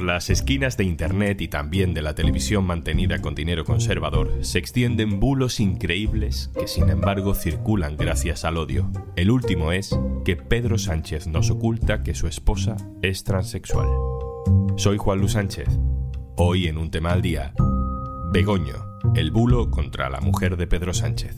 Por las esquinas de Internet y también de la televisión mantenida con dinero conservador se extienden bulos increíbles que sin embargo circulan gracias al odio. El último es que Pedro Sánchez nos oculta que su esposa es transexual. Soy Juan Luis Sánchez. Hoy en un tema al día, Begoño, el bulo contra la mujer de Pedro Sánchez.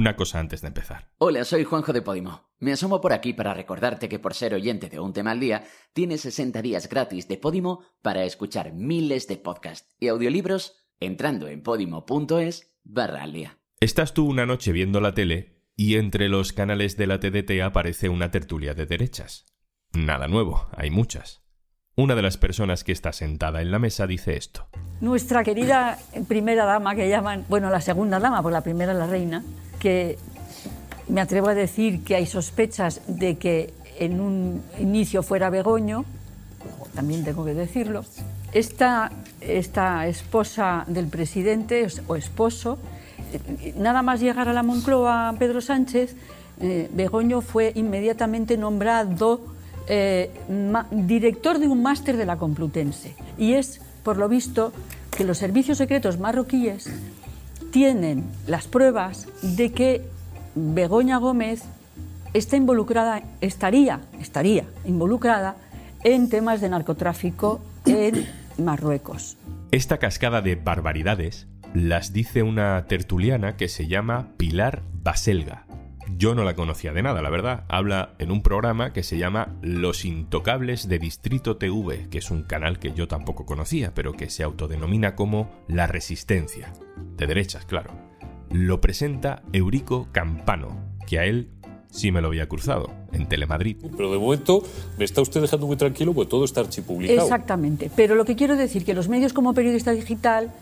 Una cosa antes de empezar. Hola, soy Juanjo de Podimo. Me asomo por aquí para recordarte que por ser oyente de un tema al día, tienes 60 días gratis de Podimo para escuchar miles de podcasts y audiolibros entrando en podimo.es barra al día. Estás tú una noche viendo la tele y entre los canales de la TDT aparece una tertulia de derechas. Nada nuevo, hay muchas. Una de las personas que está sentada en la mesa dice esto. Nuestra querida primera dama, que llaman, bueno, la segunda dama, porque la primera es la reina, que me atrevo a decir que hay sospechas de que en un inicio fuera Begoño, también tengo que decirlo. Esta, esta esposa del presidente o esposo, nada más llegar a la Moncloa Pedro Sánchez, eh, Begoño fue inmediatamente nombrado eh, director de un máster de la Complutense. Y es, por lo visto, que los servicios secretos marroquíes tienen las pruebas de que Begoña Gómez está involucrada, estaría, estaría involucrada en temas de narcotráfico en Marruecos. Esta cascada de barbaridades las dice una tertuliana que se llama Pilar Baselga. Yo no la conocía de nada, la verdad. Habla en un programa que se llama Los Intocables de Distrito TV, que es un canal que yo tampoco conocía, pero que se autodenomina como La Resistencia. De derechas, claro. Lo presenta Eurico Campano, que a él sí me lo había cruzado, en Telemadrid. Pero de momento me está usted dejando muy tranquilo porque todo está archipublicado. Exactamente. Pero lo que quiero decir que los medios como periodista digital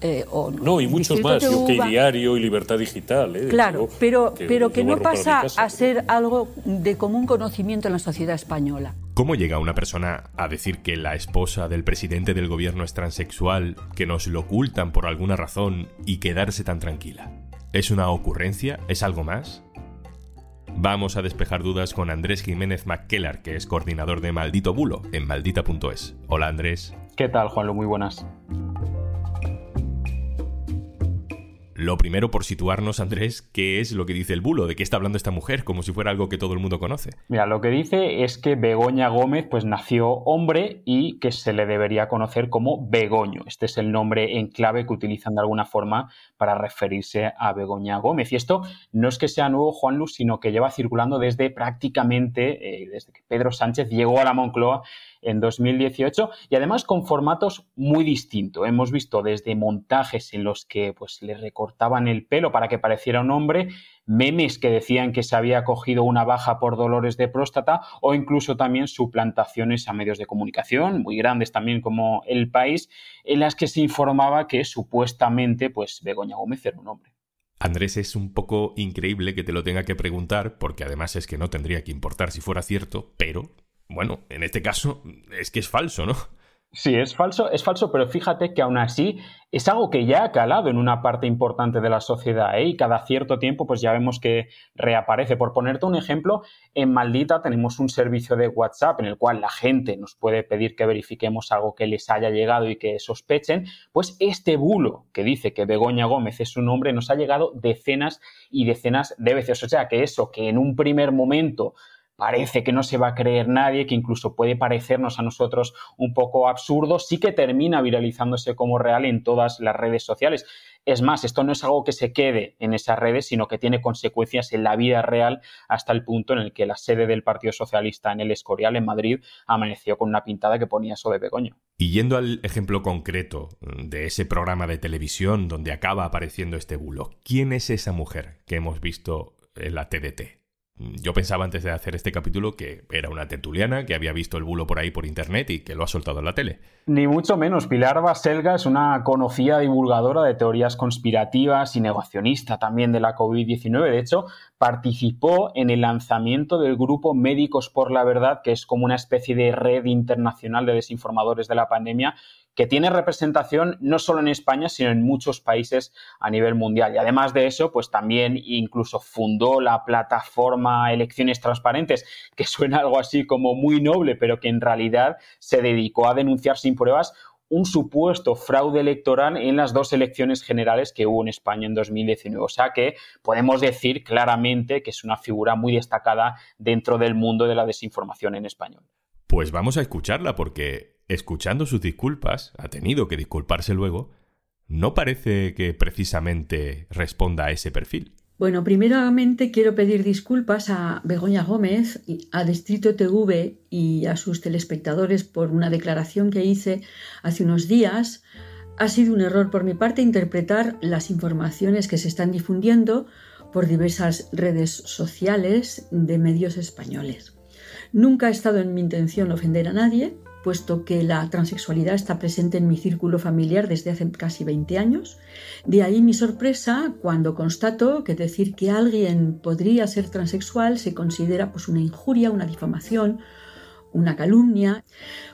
eh, no, y muchos más, yo que Diario y Libertad Digital. Eh, claro, pero que, pero que no pasa a ser algo de común conocimiento en la sociedad española. ¿Cómo llega una persona a decir que la esposa del presidente del gobierno es transexual, que nos lo ocultan por alguna razón y quedarse tan tranquila? ¿Es una ocurrencia? ¿Es algo más? Vamos a despejar dudas con Andrés Jiménez McKellar, que es coordinador de Maldito Bulo en maldita.es. Hola Andrés. ¿Qué tal, Juanlo? Muy buenas. Lo primero, por situarnos, Andrés, ¿qué es lo que dice el bulo? ¿De qué está hablando esta mujer? Como si fuera algo que todo el mundo conoce. Mira, lo que dice es que Begoña Gómez pues nació hombre y que se le debería conocer como Begoño. Este es el nombre en clave que utilizan de alguna forma para referirse a Begoña Gómez. Y esto no es que sea nuevo, Juan Luz, sino que lleva circulando desde prácticamente, eh, desde que Pedro Sánchez llegó a la Moncloa en 2018 y además con formatos muy distintos. Hemos visto desde montajes en los que pues le recortaban el pelo para que pareciera un hombre, memes que decían que se había cogido una baja por dolores de próstata o incluso también suplantaciones a medios de comunicación muy grandes también como El País en las que se informaba que supuestamente pues Begoña Gómez era un hombre. Andrés, es un poco increíble que te lo tenga que preguntar, porque además es que no tendría que importar si fuera cierto, pero bueno, en este caso es que es falso, ¿no? Sí, es falso, es falso, pero fíjate que aún así es algo que ya ha calado en una parte importante de la sociedad ¿eh? y cada cierto tiempo pues ya vemos que reaparece. Por ponerte un ejemplo, en Maldita tenemos un servicio de WhatsApp en el cual la gente nos puede pedir que verifiquemos algo que les haya llegado y que sospechen, pues este bulo que dice que Begoña Gómez es su nombre nos ha llegado decenas y decenas de veces. O sea que eso que en un primer momento parece que no se va a creer nadie, que incluso puede parecernos a nosotros un poco absurdo, sí que termina viralizándose como real en todas las redes sociales. Es más, esto no es algo que se quede en esas redes, sino que tiene consecuencias en la vida real hasta el punto en el que la sede del Partido Socialista en el Escorial, en Madrid, amaneció con una pintada que ponía sobre Begoño. Y yendo al ejemplo concreto de ese programa de televisión donde acaba apareciendo este bulo, ¿quién es esa mujer que hemos visto en la TDT? Yo pensaba antes de hacer este capítulo que era una tertuliana, que había visto el bulo por ahí por internet y que lo ha soltado en la tele. Ni mucho menos. Pilar Baselga es una conocida divulgadora de teorías conspirativas y negacionista también de la COVID-19. De hecho, participó en el lanzamiento del grupo Médicos por la Verdad, que es como una especie de red internacional de desinformadores de la pandemia que tiene representación no solo en España, sino en muchos países a nivel mundial. Y además de eso, pues también incluso fundó la plataforma Elecciones Transparentes, que suena algo así como muy noble, pero que en realidad se dedicó a denunciar sin pruebas un supuesto fraude electoral en las dos elecciones generales que hubo en España en 2019. O sea que podemos decir claramente que es una figura muy destacada dentro del mundo de la desinformación en español. Pues vamos a escucharla porque, escuchando sus disculpas, ha tenido que disculparse luego, no parece que precisamente responda a ese perfil. Bueno, primeramente quiero pedir disculpas a Begoña Gómez, a Distrito TV y a sus telespectadores por una declaración que hice hace unos días. Ha sido un error por mi parte interpretar las informaciones que se están difundiendo por diversas redes sociales de medios españoles. Nunca ha estado en mi intención ofender a nadie, puesto que la transexualidad está presente en mi círculo familiar desde hace casi 20 años. De ahí mi sorpresa cuando constato que decir que alguien podría ser transexual se considera pues una injuria, una difamación, una calumnia.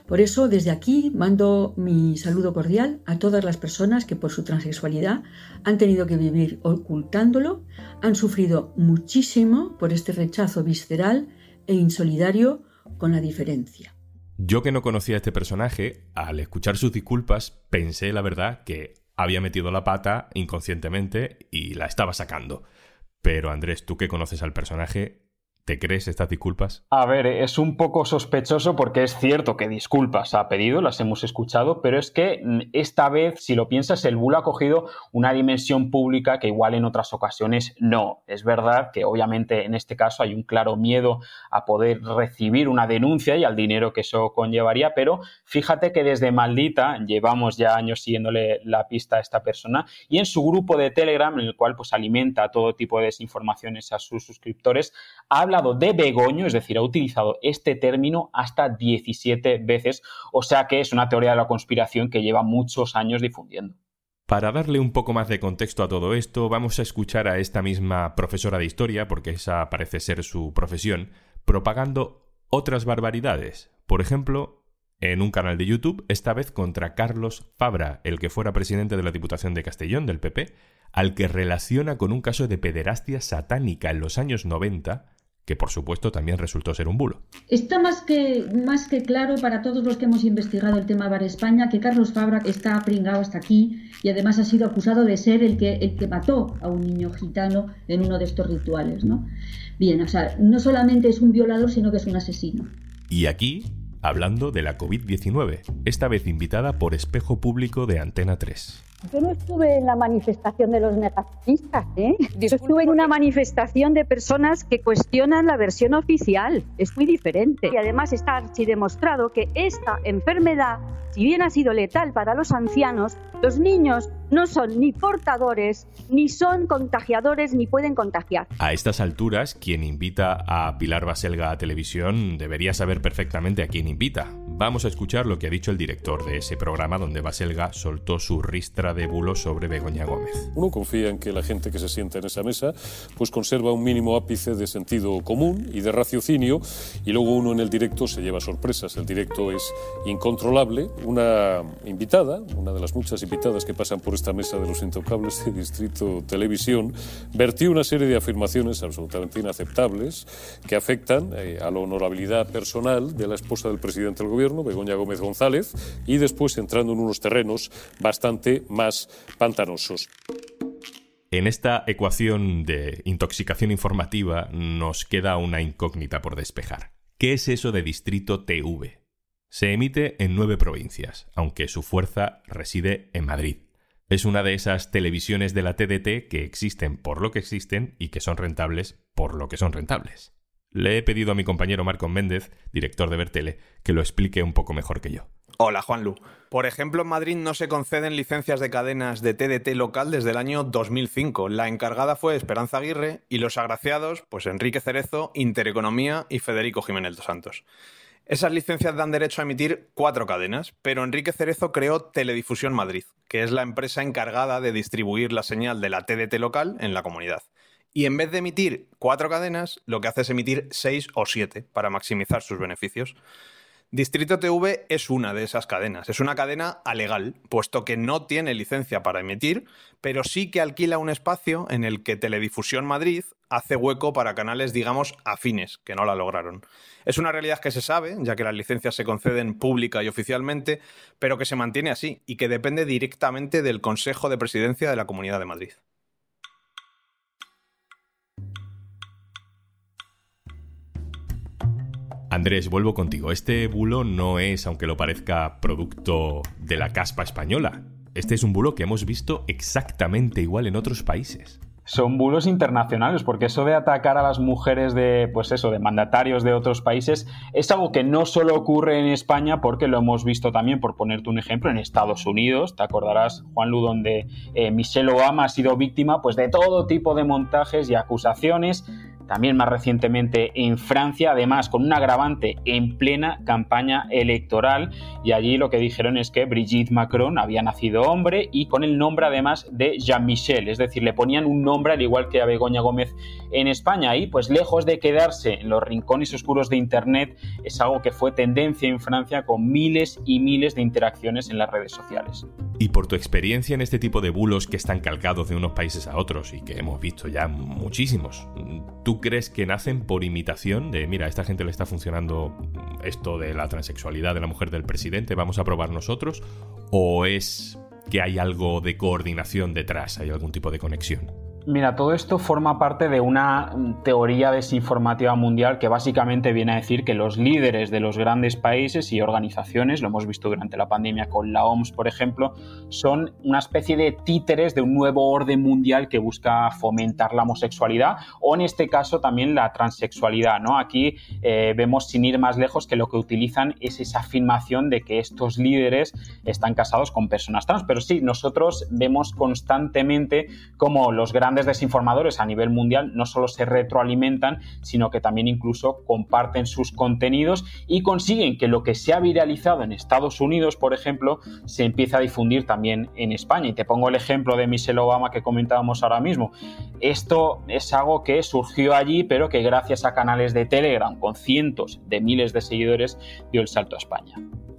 Por eso desde aquí mando mi saludo cordial a todas las personas que por su transexualidad han tenido que vivir ocultándolo, han sufrido muchísimo por este rechazo visceral e insolidario con la diferencia. Yo que no conocía a este personaje, al escuchar sus disculpas, pensé, la verdad, que había metido la pata inconscientemente y la estaba sacando. Pero Andrés, tú que conoces al personaje, ¿Te crees estas disculpas? A ver, es un poco sospechoso porque es cierto que disculpas ha pedido, las hemos escuchado, pero es que mm, esta vez, si lo piensas, el bulo ha cogido una dimensión pública que igual en otras ocasiones no. Es verdad que obviamente en este caso hay un claro miedo a poder recibir una denuncia y al dinero que eso conllevaría, pero fíjate que desde Maldita llevamos ya años siguiéndole la pista a esta persona y en su grupo de Telegram, en el cual pues alimenta todo tipo de desinformaciones a sus suscriptores, habla de Begoño, es decir, ha utilizado este término hasta 17 veces, o sea que es una teoría de la conspiración que lleva muchos años difundiendo. Para darle un poco más de contexto a todo esto, vamos a escuchar a esta misma profesora de historia, porque esa parece ser su profesión, propagando otras barbaridades. Por ejemplo, en un canal de YouTube, esta vez contra Carlos Fabra, el que fuera presidente de la Diputación de Castellón del PP, al que relaciona con un caso de pederastia satánica en los años 90 que por supuesto también resultó ser un bulo. Está más que, más que claro para todos los que hemos investigado el tema Bar España que Carlos Fabra está pringado hasta aquí y además ha sido acusado de ser el que, el que mató a un niño gitano en uno de estos rituales. ¿no? Bien, o sea, no solamente es un violador, sino que es un asesino. Y aquí, hablando de la COVID-19, esta vez invitada por Espejo Público de Antena 3. Yo no estuve en la manifestación de los negativistas, ¿eh? Yo estuve en una manifestación de personas que cuestionan la versión oficial. Es muy diferente. Y además está así demostrado que esta enfermedad, si bien ha sido letal para los ancianos, los niños no son ni portadores, ni son contagiadores, ni pueden contagiar. A estas alturas, quien invita a Pilar Baselga a televisión debería saber perfectamente a quién invita. Vamos a escuchar lo que ha dicho el director de ese programa donde Baselga soltó su ristra de bulos sobre Begoña Gómez. Uno confía en que la gente que se sienta en esa mesa pues conserva un mínimo ápice de sentido común y de raciocinio y luego uno en el directo se lleva sorpresas. El directo es incontrolable. Una invitada, una de las muchas invitadas que pasan por esta mesa de los intocables de Distrito Televisión, vertió una serie de afirmaciones absolutamente inaceptables que afectan eh, a la honorabilidad personal de la esposa del presidente del gobierno, Begoña Gómez González, y después entrando en unos terrenos bastante más pantanosos. En esta ecuación de intoxicación informativa nos queda una incógnita por despejar. ¿Qué es eso de Distrito TV? Se emite en nueve provincias, aunque su fuerza reside en Madrid. Es una de esas televisiones de la TDT que existen por lo que existen y que son rentables por lo que son rentables. Le he pedido a mi compañero Marco Méndez, director de Bertele, que lo explique un poco mejor que yo. Hola, Juanlu. Por ejemplo, en Madrid no se conceden licencias de cadenas de TDT local desde el año 2005. La encargada fue Esperanza Aguirre y los agraciados, pues Enrique Cerezo, Intereconomía y Federico Jiménez dos Santos. Esas licencias dan derecho a emitir cuatro cadenas, pero Enrique Cerezo creó Teledifusión Madrid, que es la empresa encargada de distribuir la señal de la TDT local en la comunidad. Y en vez de emitir cuatro cadenas, lo que hace es emitir seis o siete para maximizar sus beneficios. Distrito TV es una de esas cadenas. Es una cadena alegal, puesto que no tiene licencia para emitir, pero sí que alquila un espacio en el que Teledifusión Madrid hace hueco para canales, digamos, afines, que no la lograron. Es una realidad que se sabe, ya que las licencias se conceden pública y oficialmente, pero que se mantiene así y que depende directamente del Consejo de Presidencia de la Comunidad de Madrid. Andrés, vuelvo contigo. Este bulo no es, aunque lo parezca, producto de la caspa española. Este es un bulo que hemos visto exactamente igual en otros países son bulos internacionales, porque eso de atacar a las mujeres de, pues eso, de mandatarios de otros países es algo que no solo ocurre en España, porque lo hemos visto también, por ponerte un ejemplo, en Estados Unidos, te acordarás, Juan Lu, donde eh, Michelle Obama ha sido víctima pues, de todo tipo de montajes y acusaciones también más recientemente en Francia, además con un agravante en plena campaña electoral. Y allí lo que dijeron es que Brigitte Macron había nacido hombre y con el nombre además de Jean-Michel, es decir, le ponían un nombre al igual que a Begoña Gómez en España. Y pues lejos de quedarse en los rincones oscuros de Internet es algo que fue tendencia en Francia con miles y miles de interacciones en las redes sociales. Y por tu experiencia en este tipo de bulos que están calcados de unos países a otros y que hemos visto ya muchísimos, ¿tú crees que nacen por imitación de, mira, a esta gente le está funcionando esto de la transexualidad de la mujer del presidente, vamos a probar nosotros? ¿O es que hay algo de coordinación detrás, hay algún tipo de conexión? Mira, todo esto forma parte de una teoría desinformativa mundial que básicamente viene a decir que los líderes de los grandes países y organizaciones, lo hemos visto durante la pandemia con la OMS, por ejemplo, son una especie de títeres de un nuevo orden mundial que busca fomentar la homosexualidad o en este caso también la transexualidad. ¿no? Aquí eh, vemos sin ir más lejos que lo que utilizan es esa afirmación de que estos líderes están casados con personas trans. Pero sí, nosotros vemos constantemente como los grandes desinformadores a nivel mundial no solo se retroalimentan, sino que también incluso comparten sus contenidos y consiguen que lo que se ha viralizado en Estados Unidos, por ejemplo, se empiece a difundir también en España. Y te pongo el ejemplo de Michelle Obama que comentábamos ahora mismo. Esto es algo que surgió allí, pero que gracias a canales de Telegram con cientos de miles de seguidores dio el salto a España.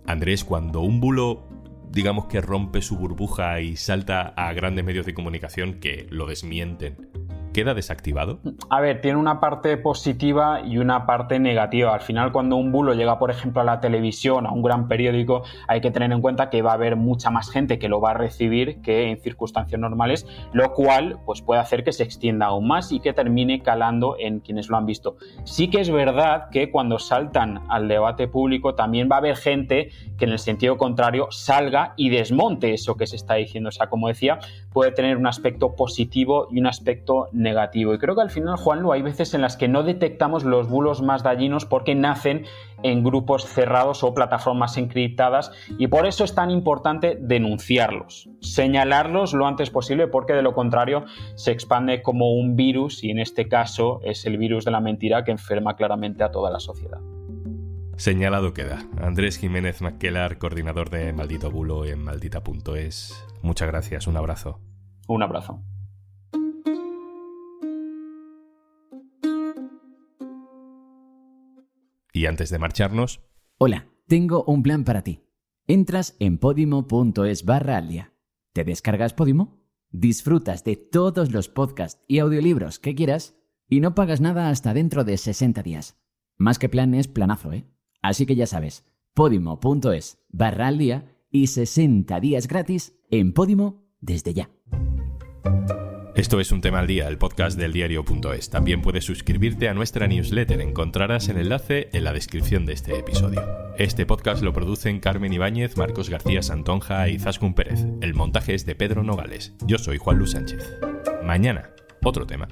Andrés, cuando un bulo digamos que rompe su burbuja y salta a grandes medios de comunicación que lo desmienten queda desactivado? A ver, tiene una parte positiva y una parte negativa. Al final, cuando un bulo llega, por ejemplo, a la televisión, a un gran periódico, hay que tener en cuenta que va a haber mucha más gente que lo va a recibir que en circunstancias normales, lo cual pues, puede hacer que se extienda aún más y que termine calando en quienes lo han visto. Sí que es verdad que cuando saltan al debate público también va a haber gente que en el sentido contrario salga y desmonte eso que se está diciendo. O sea, como decía, puede tener un aspecto positivo y un aspecto negativo negativo. Y creo que al final, Juanlu, hay veces en las que no detectamos los bulos más dañinos porque nacen en grupos cerrados o plataformas encriptadas y por eso es tan importante denunciarlos, señalarlos lo antes posible porque de lo contrario se expande como un virus y en este caso es el virus de la mentira que enferma claramente a toda la sociedad. Señalado queda. Andrés Jiménez Maquelar, coordinador de Maldito Bulo en maldita.es. Muchas gracias, un abrazo. Un abrazo. Y antes de marcharnos... Hola, tengo un plan para ti. Entras en podimo.es barra al día. ¿Te descargas Podimo? Disfrutas de todos los podcasts y audiolibros que quieras y no pagas nada hasta dentro de 60 días. Más que plan es planazo, ¿eh? Así que ya sabes, podimo.es barra al día y 60 días gratis en Podimo desde ya. Esto es un tema al día, el podcast del diario.es. También puedes suscribirte a nuestra newsletter. Encontrarás el enlace en la descripción de este episodio. Este podcast lo producen Carmen Ibáñez, Marcos García Santonja y Zaskun Pérez. El montaje es de Pedro Nogales. Yo soy Juan Luis Sánchez. Mañana, otro tema.